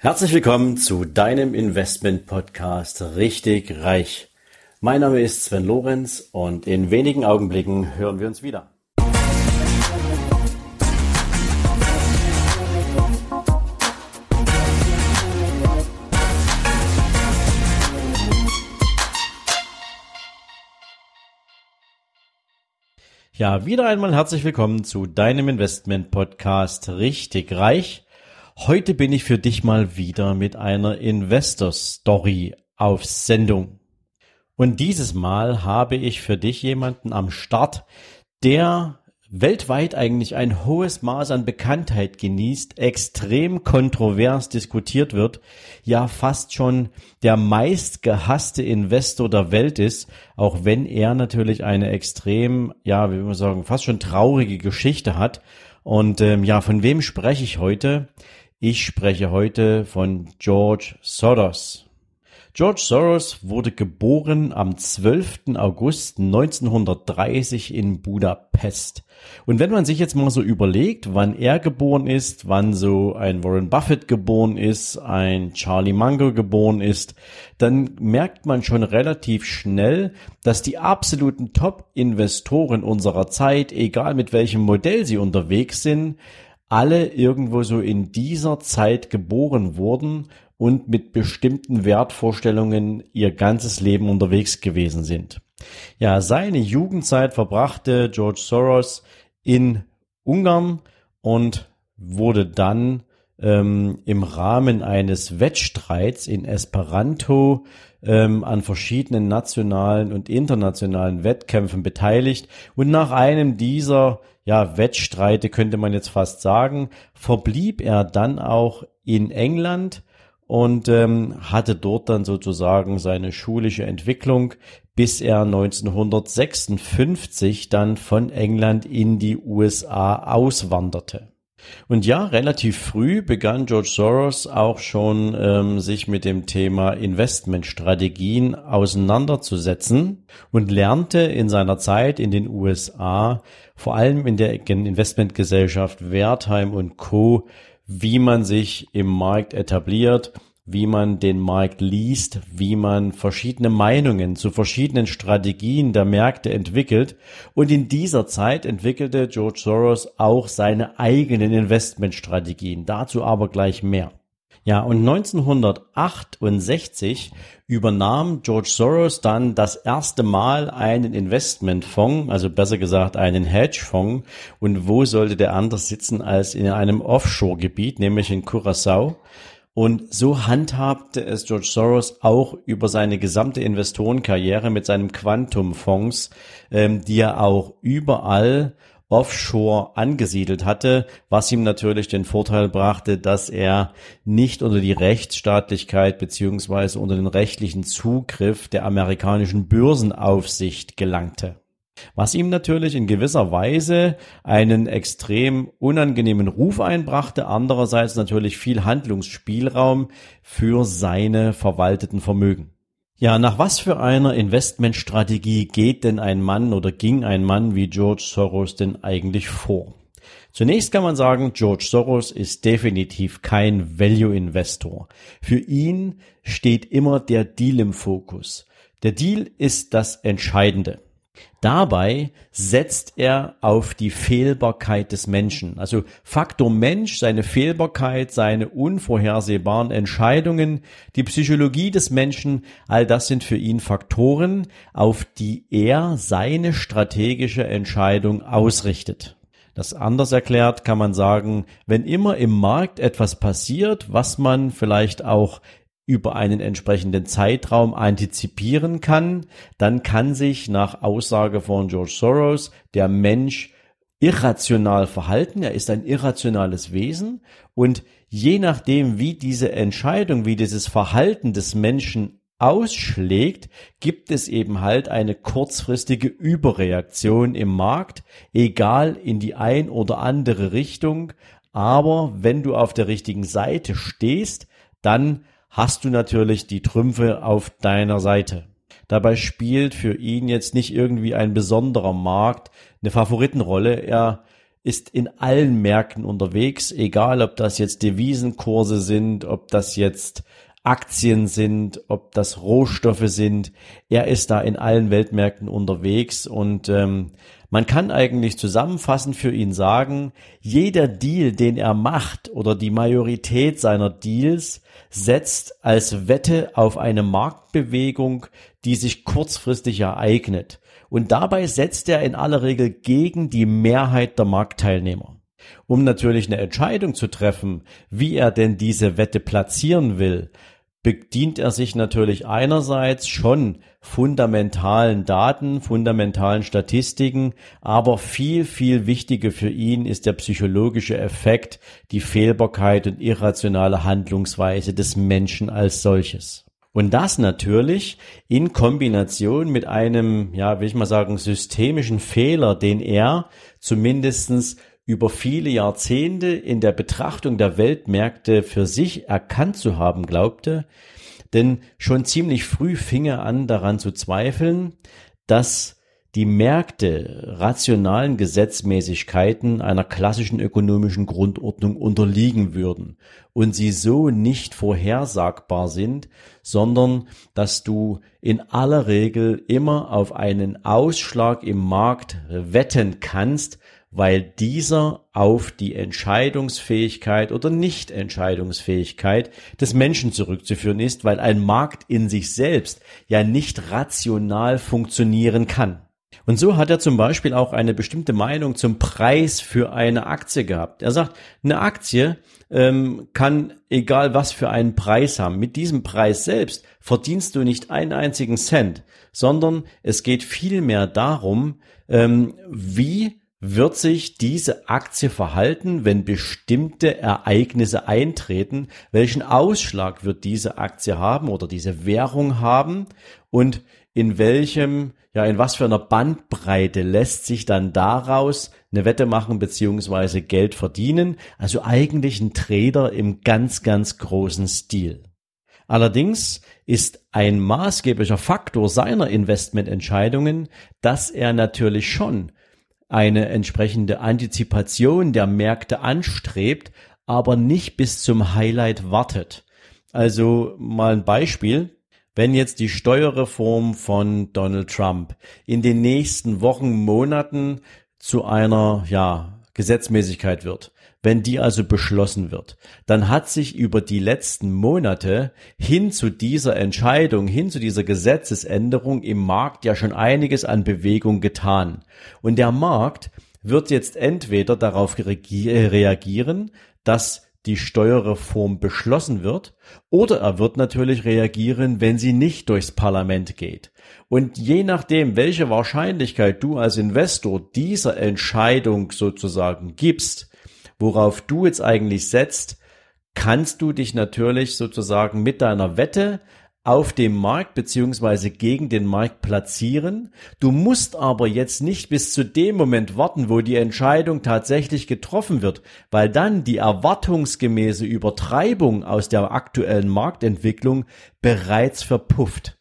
Herzlich willkommen zu deinem Investment Podcast Richtig Reich. Mein Name ist Sven Lorenz und in wenigen Augenblicken hören wir uns wieder. Ja, wieder einmal herzlich willkommen zu deinem Investment Podcast Richtig Reich. Heute bin ich für dich mal wieder mit einer Investor Story auf Sendung. Und dieses Mal habe ich für dich jemanden am Start, der weltweit eigentlich ein hohes Maß an Bekanntheit genießt, extrem kontrovers diskutiert wird, ja fast schon der meistgehasste Investor der Welt ist, auch wenn er natürlich eine extrem, ja, wie wir sagen, fast schon traurige Geschichte hat. Und ähm, ja, von wem spreche ich heute? Ich spreche heute von George Soros. George Soros wurde geboren am 12. August 1930 in Budapest. Und wenn man sich jetzt mal so überlegt, wann er geboren ist, wann so ein Warren Buffett geboren ist, ein Charlie Munger geboren ist, dann merkt man schon relativ schnell, dass die absoluten Top-Investoren unserer Zeit, egal mit welchem Modell sie unterwegs sind, alle irgendwo so in dieser Zeit geboren wurden und mit bestimmten Wertvorstellungen ihr ganzes Leben unterwegs gewesen sind. Ja, seine Jugendzeit verbrachte George Soros in Ungarn und wurde dann ähm, im Rahmen eines Wettstreits in Esperanto ähm, an verschiedenen nationalen und internationalen Wettkämpfen beteiligt und nach einem dieser ja, Wettstreite könnte man jetzt fast sagen, verblieb er dann auch in England und ähm, hatte dort dann sozusagen seine schulische Entwicklung, bis er 1956 dann von England in die USA auswanderte. Und ja, relativ früh begann George Soros auch schon ähm, sich mit dem Thema Investmentstrategien auseinanderzusetzen und lernte in seiner Zeit in den USA, vor allem in der Investmentgesellschaft Wertheim und Co., wie man sich im Markt etabliert wie man den Markt liest, wie man verschiedene Meinungen zu verschiedenen Strategien der Märkte entwickelt. Und in dieser Zeit entwickelte George Soros auch seine eigenen Investmentstrategien. Dazu aber gleich mehr. Ja, und 1968 übernahm George Soros dann das erste Mal einen Investmentfonds, also besser gesagt einen Hedgefonds. Und wo sollte der anders sitzen als in einem Offshore-Gebiet, nämlich in Curacao? Und so handhabte es George Soros auch über seine gesamte Investorenkarriere mit seinem Quantumfonds, ähm, die er auch überall offshore angesiedelt hatte, was ihm natürlich den Vorteil brachte, dass er nicht unter die Rechtsstaatlichkeit beziehungsweise unter den rechtlichen Zugriff der amerikanischen Börsenaufsicht gelangte was ihm natürlich in gewisser Weise einen extrem unangenehmen Ruf einbrachte, andererseits natürlich viel Handlungsspielraum für seine verwalteten Vermögen. Ja, nach was für einer Investmentstrategie geht denn ein Mann oder ging ein Mann wie George Soros denn eigentlich vor? Zunächst kann man sagen, George Soros ist definitiv kein Value Investor. Für ihn steht immer der Deal im Fokus. Der Deal ist das Entscheidende. Dabei setzt er auf die Fehlbarkeit des Menschen. Also Faktor Mensch, seine Fehlbarkeit, seine unvorhersehbaren Entscheidungen, die Psychologie des Menschen, all das sind für ihn Faktoren, auf die er seine strategische Entscheidung ausrichtet. Das anders erklärt kann man sagen, wenn immer im Markt etwas passiert, was man vielleicht auch über einen entsprechenden Zeitraum antizipieren kann, dann kann sich nach Aussage von George Soros der Mensch irrational verhalten. Er ist ein irrationales Wesen und je nachdem, wie diese Entscheidung, wie dieses Verhalten des Menschen ausschlägt, gibt es eben halt eine kurzfristige Überreaktion im Markt, egal in die ein oder andere Richtung. Aber wenn du auf der richtigen Seite stehst, dann hast du natürlich die Trümpfe auf deiner Seite. Dabei spielt für ihn jetzt nicht irgendwie ein besonderer Markt eine Favoritenrolle. Er ist in allen Märkten unterwegs, egal ob das jetzt Devisenkurse sind, ob das jetzt Aktien sind, ob das Rohstoffe sind. Er ist da in allen Weltmärkten unterwegs und ähm, man kann eigentlich zusammenfassend für ihn sagen, jeder Deal, den er macht oder die Majorität seiner Deals setzt als Wette auf eine Marktbewegung, die sich kurzfristig ereignet. Und dabei setzt er in aller Regel gegen die Mehrheit der Marktteilnehmer. Um natürlich eine Entscheidung zu treffen, wie er denn diese Wette platzieren will, bedient er sich natürlich einerseits schon fundamentalen Daten, fundamentalen Statistiken, aber viel, viel wichtiger für ihn ist der psychologische Effekt, die Fehlbarkeit und irrationale Handlungsweise des Menschen als solches. Und das natürlich in Kombination mit einem, ja, will ich mal sagen, systemischen Fehler, den er zumindestens über viele Jahrzehnte in der Betrachtung der Weltmärkte für sich erkannt zu haben glaubte, denn schon ziemlich früh fing er an daran zu zweifeln, dass die Märkte rationalen Gesetzmäßigkeiten einer klassischen ökonomischen Grundordnung unterliegen würden und sie so nicht vorhersagbar sind, sondern dass du in aller Regel immer auf einen Ausschlag im Markt wetten kannst, weil dieser auf die Entscheidungsfähigkeit oder Nichtentscheidungsfähigkeit des Menschen zurückzuführen ist, weil ein Markt in sich selbst ja nicht rational funktionieren kann. Und so hat er zum Beispiel auch eine bestimmte Meinung zum Preis für eine Aktie gehabt. Er sagt, eine Aktie ähm, kann egal was für einen Preis haben. Mit diesem Preis selbst verdienst du nicht einen einzigen Cent, sondern es geht vielmehr darum, ähm, wie wird sich diese Aktie verhalten, wenn bestimmte Ereignisse eintreten? Welchen Ausschlag wird diese Aktie haben oder diese Währung haben? Und in welchem, ja, in was für einer Bandbreite lässt sich dann daraus eine Wette machen beziehungsweise Geld verdienen? Also eigentlich ein Trader im ganz, ganz großen Stil. Allerdings ist ein maßgeblicher Faktor seiner Investmententscheidungen, dass er natürlich schon eine entsprechende Antizipation der Märkte anstrebt, aber nicht bis zum Highlight wartet. Also mal ein Beispiel. Wenn jetzt die Steuerreform von Donald Trump in den nächsten Wochen, Monaten zu einer, ja, Gesetzmäßigkeit wird, wenn die also beschlossen wird, dann hat sich über die letzten Monate hin zu dieser Entscheidung, hin zu dieser Gesetzesänderung im Markt ja schon einiges an Bewegung getan. Und der Markt wird jetzt entweder darauf reagieren, dass die Steuerreform beschlossen wird, oder er wird natürlich reagieren, wenn sie nicht durchs Parlament geht. Und je nachdem, welche Wahrscheinlichkeit du als Investor dieser Entscheidung sozusagen gibst, worauf du jetzt eigentlich setzt, kannst du dich natürlich sozusagen mit deiner Wette auf dem Markt beziehungsweise gegen den Markt platzieren. Du musst aber jetzt nicht bis zu dem Moment warten, wo die Entscheidung tatsächlich getroffen wird, weil dann die erwartungsgemäße Übertreibung aus der aktuellen Marktentwicklung bereits verpufft.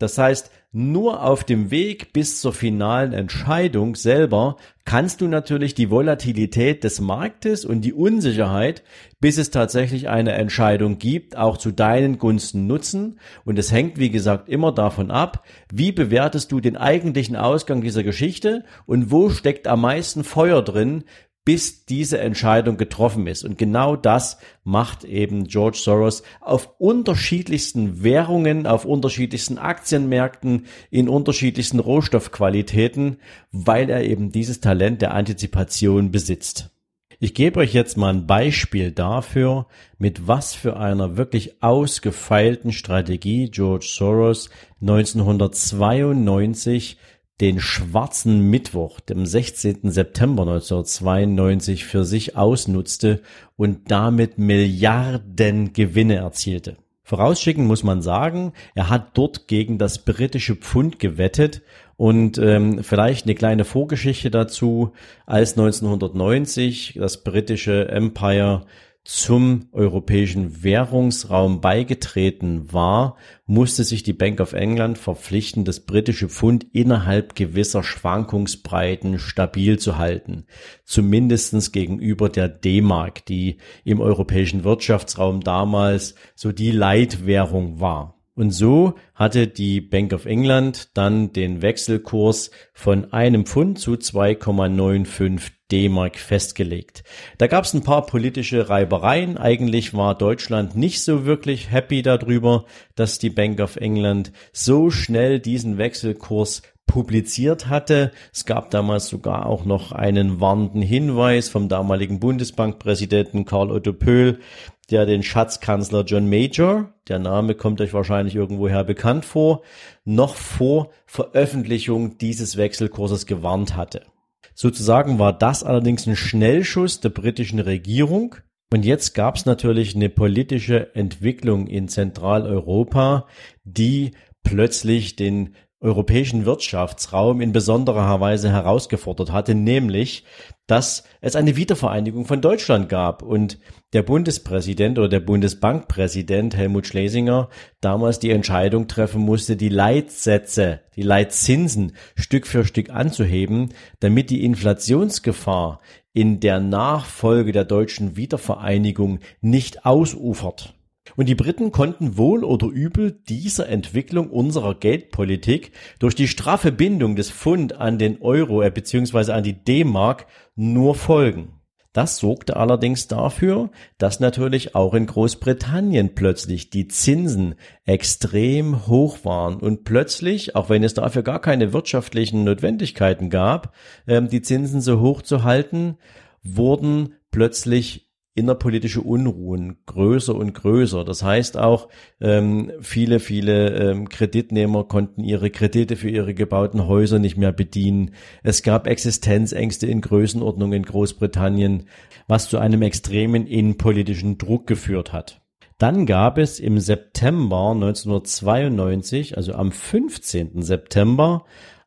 Das heißt, nur auf dem Weg bis zur finalen Entscheidung selber kannst du natürlich die Volatilität des Marktes und die Unsicherheit, bis es tatsächlich eine Entscheidung gibt, auch zu deinen Gunsten nutzen. Und es hängt, wie gesagt, immer davon ab, wie bewertest du den eigentlichen Ausgang dieser Geschichte und wo steckt am meisten Feuer drin, bis diese Entscheidung getroffen ist. Und genau das macht eben George Soros auf unterschiedlichsten Währungen, auf unterschiedlichsten Aktienmärkten, in unterschiedlichsten Rohstoffqualitäten, weil er eben dieses Talent der Antizipation besitzt. Ich gebe euch jetzt mal ein Beispiel dafür, mit was für einer wirklich ausgefeilten Strategie George Soros 1992 den schwarzen Mittwoch, dem 16. September 1992 für sich ausnutzte und damit Milliarden Gewinne erzielte. Vorausschicken muss man sagen, er hat dort gegen das britische Pfund gewettet und ähm, vielleicht eine kleine Vorgeschichte dazu, als 1990 das britische Empire zum europäischen Währungsraum beigetreten war, musste sich die Bank of England verpflichten, das britische Pfund innerhalb gewisser Schwankungsbreiten stabil zu halten. Zumindestens gegenüber der D-Mark, die im europäischen Wirtschaftsraum damals so die Leitwährung war. Und so hatte die Bank of England dann den Wechselkurs von einem Pfund zu 2,95 D-Mark festgelegt. Da gab es ein paar politische Reibereien. Eigentlich war Deutschland nicht so wirklich happy darüber, dass die Bank of England so schnell diesen Wechselkurs publiziert hatte. Es gab damals sogar auch noch einen warnenden Hinweis vom damaligen Bundesbankpräsidenten Karl Otto Pöhl, der den Schatzkanzler John Major, der Name kommt euch wahrscheinlich irgendwoher bekannt vor, noch vor Veröffentlichung dieses Wechselkurses gewarnt hatte. Sozusagen war das allerdings ein Schnellschuss der britischen Regierung. Und jetzt gab es natürlich eine politische Entwicklung in Zentraleuropa, die plötzlich den europäischen Wirtschaftsraum in besonderer Weise herausgefordert hatte, nämlich, dass es eine Wiedervereinigung von Deutschland gab und der Bundespräsident oder der Bundesbankpräsident Helmut Schlesinger damals die Entscheidung treffen musste, die Leitsätze, die Leitzinsen Stück für Stück anzuheben, damit die Inflationsgefahr in der Nachfolge der deutschen Wiedervereinigung nicht ausufert. Und die Briten konnten wohl oder übel dieser Entwicklung unserer Geldpolitik durch die straffe Bindung des Pfund an den Euro äh, bzw. an die D-Mark nur folgen. Das sorgte allerdings dafür, dass natürlich auch in Großbritannien plötzlich die Zinsen extrem hoch waren und plötzlich, auch wenn es dafür gar keine wirtschaftlichen Notwendigkeiten gab, ähm, die Zinsen so hoch zu halten, wurden plötzlich innerpolitische Unruhen größer und größer. Das heißt auch, ähm, viele, viele ähm, Kreditnehmer konnten ihre Kredite für ihre gebauten Häuser nicht mehr bedienen. Es gab Existenzängste in Größenordnung in Großbritannien, was zu einem extremen innenpolitischen Druck geführt hat. Dann gab es im September 1992, also am 15. September,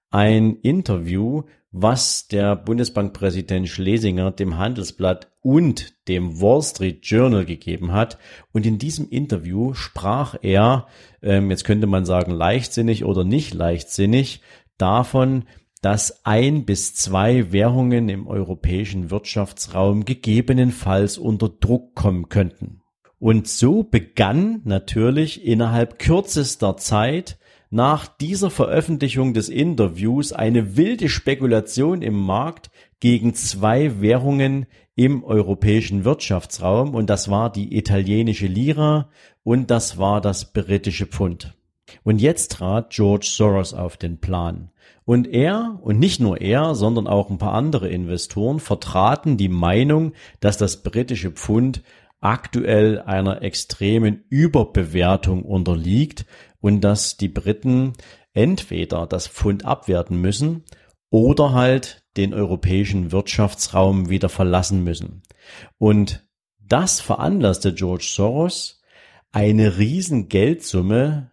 ein Interview was der Bundesbankpräsident Schlesinger dem Handelsblatt und dem Wall Street Journal gegeben hat. Und in diesem Interview sprach er, ähm, jetzt könnte man sagen leichtsinnig oder nicht leichtsinnig, davon, dass ein bis zwei Währungen im europäischen Wirtschaftsraum gegebenenfalls unter Druck kommen könnten. Und so begann natürlich innerhalb kürzester Zeit nach dieser Veröffentlichung des Interviews eine wilde Spekulation im Markt gegen zwei Währungen im europäischen Wirtschaftsraum und das war die italienische Lira und das war das britische Pfund. Und jetzt trat George Soros auf den Plan. Und er, und nicht nur er, sondern auch ein paar andere Investoren vertraten die Meinung, dass das britische Pfund aktuell einer extremen Überbewertung unterliegt und dass die Briten entweder das Pfund abwerten müssen oder halt den europäischen Wirtschaftsraum wieder verlassen müssen. Und das veranlasste George Soros, eine riesen Geldsumme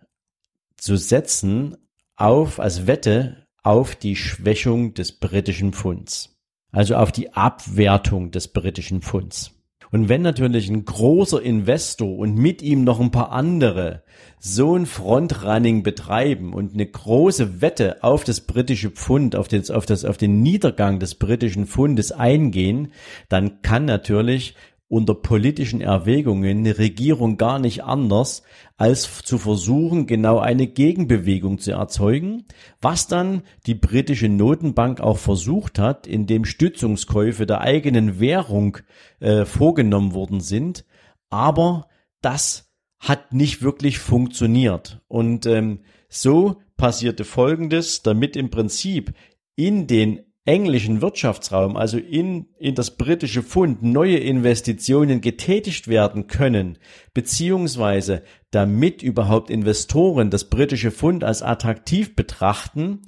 zu setzen auf, als Wette auf die Schwächung des britischen Pfunds. Also auf die Abwertung des britischen Pfunds. Und wenn natürlich ein großer Investor und mit ihm noch ein paar andere so ein Frontrunning betreiben und eine große Wette auf das britische Pfund, auf, den, auf, das, auf den Niedergang des britischen Pfundes eingehen, dann kann natürlich unter politischen Erwägungen eine Regierung gar nicht anders, als zu versuchen, genau eine Gegenbewegung zu erzeugen, was dann die britische Notenbank auch versucht hat, indem Stützungskäufe der eigenen Währung äh, vorgenommen worden sind. Aber das hat nicht wirklich funktioniert. Und ähm, so passierte Folgendes, damit im Prinzip in den englischen Wirtschaftsraum, also in, in das britische Pfund, neue Investitionen getätigt werden können, beziehungsweise damit überhaupt Investoren das britische Pfund als attraktiv betrachten,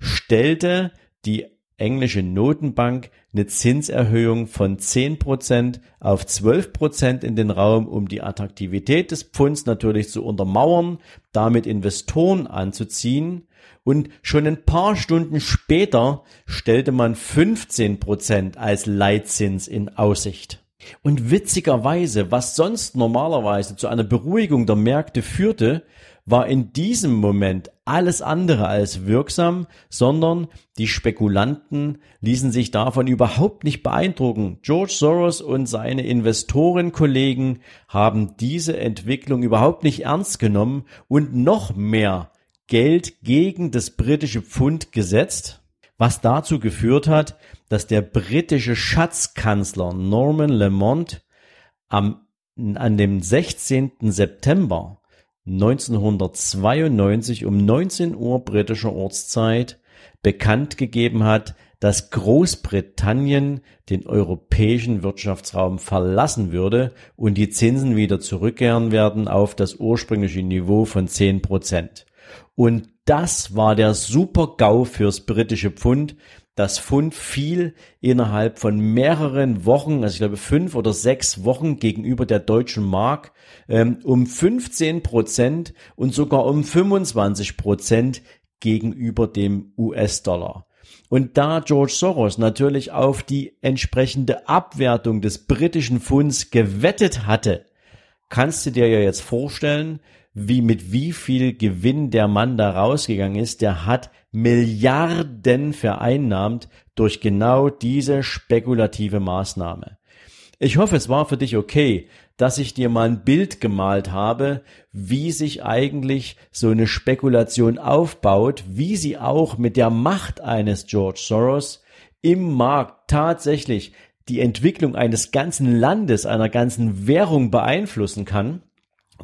stellte die englische Notenbank eine Zinserhöhung von 10% auf 12% in den Raum, um die Attraktivität des Pfunds natürlich zu untermauern, damit Investoren anzuziehen und schon ein paar Stunden später stellte man 15 Prozent als Leitzins in Aussicht. Und witzigerweise, was sonst normalerweise zu einer Beruhigung der Märkte führte, war in diesem Moment alles andere als wirksam, sondern die Spekulanten ließen sich davon überhaupt nicht beeindrucken. George Soros und seine Investorenkollegen haben diese Entwicklung überhaupt nicht ernst genommen und noch mehr Geld gegen das britische Pfund gesetzt, was dazu geführt hat, dass der britische Schatzkanzler Norman Lamont am, an dem 16. September 1992 um 19 Uhr britischer Ortszeit bekannt gegeben hat, dass Großbritannien den europäischen Wirtschaftsraum verlassen würde und die Zinsen wieder zurückkehren werden auf das ursprüngliche Niveau von 10 Prozent. Und das war der super GAU fürs britische Pfund, das Fund fiel innerhalb von mehreren Wochen, also ich glaube fünf oder sechs Wochen gegenüber der deutschen Mark ähm, um 15 Prozent und sogar um 25 Prozent gegenüber dem US-Dollar. Und da George Soros natürlich auf die entsprechende Abwertung des britischen Pfunds gewettet hatte, kannst du dir ja jetzt vorstellen, wie mit wie viel Gewinn der Mann da rausgegangen ist. Der hat Milliarden vereinnahmt durch genau diese spekulative Maßnahme. Ich hoffe, es war für dich okay, dass ich dir mal ein Bild gemalt habe, wie sich eigentlich so eine Spekulation aufbaut, wie sie auch mit der Macht eines George Soros im Markt tatsächlich die Entwicklung eines ganzen Landes, einer ganzen Währung beeinflussen kann,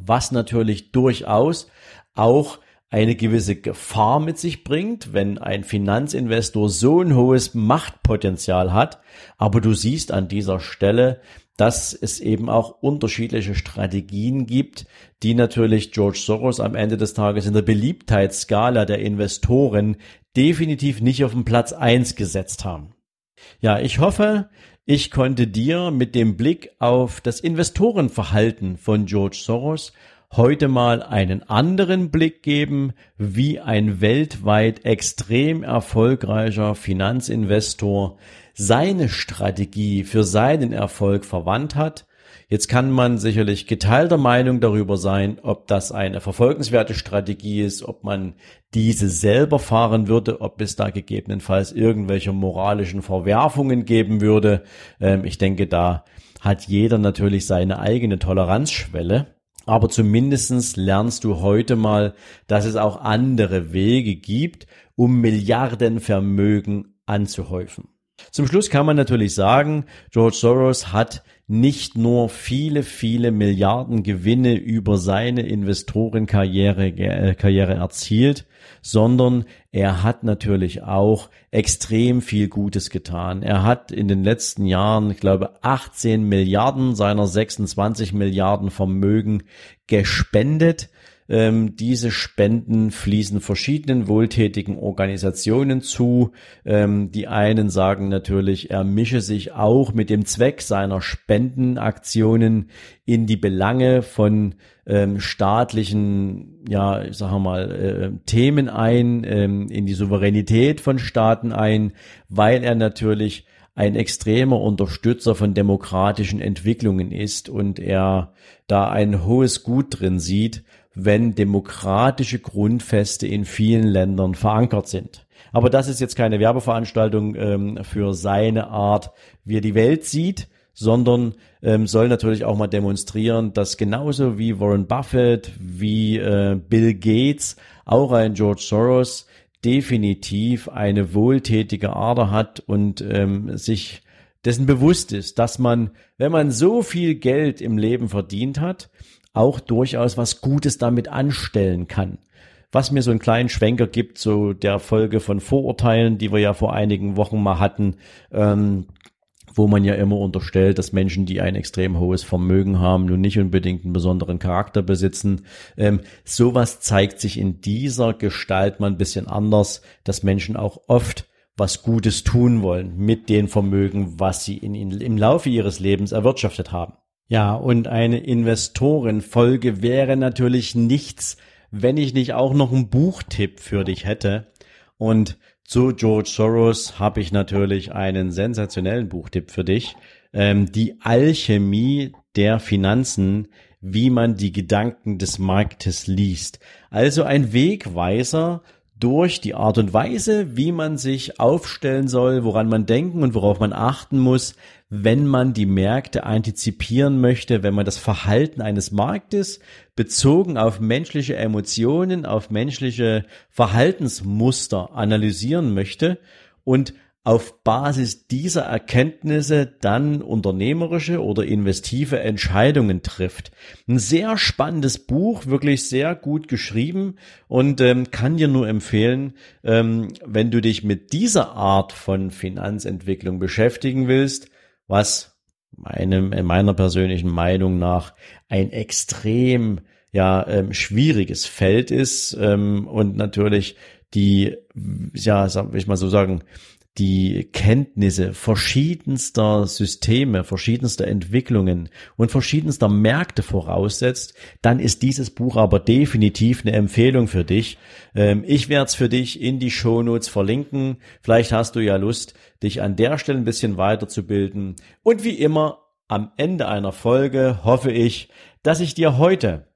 was natürlich durchaus auch eine gewisse Gefahr mit sich bringt, wenn ein Finanzinvestor so ein hohes Machtpotenzial hat. Aber du siehst an dieser Stelle, dass es eben auch unterschiedliche Strategien gibt, die natürlich George Soros am Ende des Tages in der Beliebtheitsskala der Investoren definitiv nicht auf den Platz eins gesetzt haben. Ja, ich hoffe, ich konnte dir mit dem Blick auf das Investorenverhalten von George Soros heute mal einen anderen Blick geben, wie ein weltweit extrem erfolgreicher Finanzinvestor seine Strategie für seinen Erfolg verwandt hat. Jetzt kann man sicherlich geteilter Meinung darüber sein, ob das eine verfolgenswerte Strategie ist, ob man diese selber fahren würde, ob es da gegebenenfalls irgendwelche moralischen Verwerfungen geben würde. Ähm, ich denke, da hat jeder natürlich seine eigene Toleranzschwelle. Aber zumindestens lernst du heute mal, dass es auch andere Wege gibt, um Milliardenvermögen anzuhäufen. Zum Schluss kann man natürlich sagen, George Soros hat nicht nur viele, viele Milliarden Gewinne über seine Investorenkarriere äh, Karriere erzielt, sondern er hat natürlich auch extrem viel Gutes getan. Er hat in den letzten Jahren, ich glaube, 18 Milliarden seiner 26 Milliarden Vermögen gespendet ähm, diese Spenden fließen verschiedenen wohltätigen Organisationen zu. Ähm, die einen sagen natürlich, er mische sich auch mit dem Zweck seiner Spendenaktionen in die Belange von ähm, staatlichen, ja, ich sage mal, äh, Themen ein, ähm, in die Souveränität von Staaten ein, weil er natürlich ein extremer Unterstützer von demokratischen Entwicklungen ist und er da ein hohes Gut drin sieht, wenn demokratische Grundfeste in vielen Ländern verankert sind. Aber das ist jetzt keine Werbeveranstaltung ähm, für seine Art, wie er die Welt sieht, sondern ähm, soll natürlich auch mal demonstrieren, dass genauso wie Warren Buffett, wie äh, Bill Gates, auch ein George Soros definitiv eine wohltätige Ader hat und ähm, sich dessen bewusst ist, dass man, wenn man so viel Geld im Leben verdient hat, auch durchaus was Gutes damit anstellen kann. Was mir so einen kleinen Schwenker gibt, so der Folge von Vorurteilen, die wir ja vor einigen Wochen mal hatten, ähm, wo man ja immer unterstellt, dass Menschen, die ein extrem hohes Vermögen haben, nun nicht unbedingt einen besonderen Charakter besitzen. Ähm, sowas zeigt sich in dieser Gestalt mal ein bisschen anders, dass Menschen auch oft was Gutes tun wollen mit den Vermögen, was sie in, in, im Laufe ihres Lebens erwirtschaftet haben. Ja, und eine Investorenfolge wäre natürlich nichts, wenn ich nicht auch noch einen Buchtipp für dich hätte. Und zu George Soros habe ich natürlich einen sensationellen Buchtipp für dich. ähm, die Alchemie der Finanzen, wie man die Gedanken des Marktes liest. Also ein Wegweiser durch die Art und Weise, wie man sich aufstellen soll, woran man denken und worauf man achten muss, wenn man die Märkte antizipieren möchte, wenn man das Verhalten eines Marktes bezogen auf menschliche Emotionen, auf menschliche Verhaltensmuster analysieren möchte und auf Basis dieser Erkenntnisse dann unternehmerische oder investive Entscheidungen trifft. Ein sehr spannendes Buch, wirklich sehr gut geschrieben und ähm, kann dir nur empfehlen, ähm, wenn du dich mit dieser Art von Finanzentwicklung beschäftigen willst, was meinem, in meiner persönlichen Meinung nach ein extrem ja ähm, schwieriges Feld ist ähm, und natürlich die ja sag ich mal so sagen die Kenntnisse verschiedenster Systeme, verschiedenster Entwicklungen und verschiedenster Märkte voraussetzt, dann ist dieses Buch aber definitiv eine Empfehlung für dich. Ähm, ich werde es für dich in die Shownotes verlinken. Vielleicht hast du ja Lust, dich an der Stelle ein bisschen weiterzubilden. Und wie immer, am Ende einer Folge hoffe ich, dass ich dir heute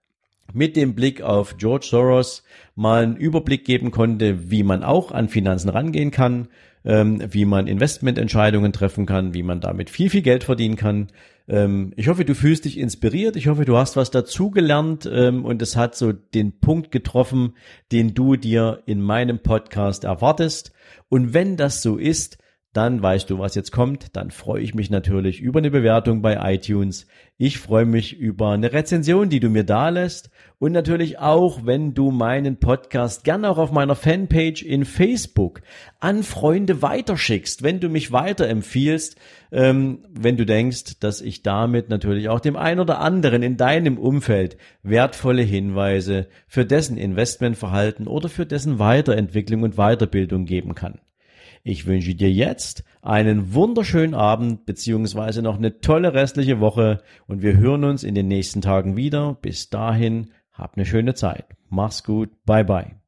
mit dem Blick auf George Soros mal einen Überblick geben konnte, wie man auch an Finanzen rangehen kann, ähm, wie man Investmententscheidungen treffen kann, wie man damit viel, viel Geld verdienen kann. Ähm, ich hoffe, du fühlst dich inspiriert. Ich hoffe, du hast was dazugelernt ähm, und es hat so den Punkt getroffen, den du dir in meinem Podcast erwartest. Und wenn das so ist, dann weißt du, was jetzt kommt. Dann freue ich mich natürlich über eine Bewertung bei iTunes. Ich freue mich über eine Rezension, die du mir da lässt. Und natürlich auch, wenn du meinen Podcast gerne auch auf meiner Fanpage in Facebook an Freunde weiterschickst, wenn du mich weiterempfiehlst, ähm, wenn du denkst, dass ich damit natürlich auch dem einen oder anderen in deinem Umfeld wertvolle Hinweise für dessen Investmentverhalten oder für dessen Weiterentwicklung und Weiterbildung geben kann. Ich wünsche dir jetzt einen wunderschönen Abend beziehungsweise noch eine tolle restliche Woche und wir hören uns in den nächsten Tagen wieder. Bis dahin, hab eine schöne Zeit. Mach's gut. Bye bye.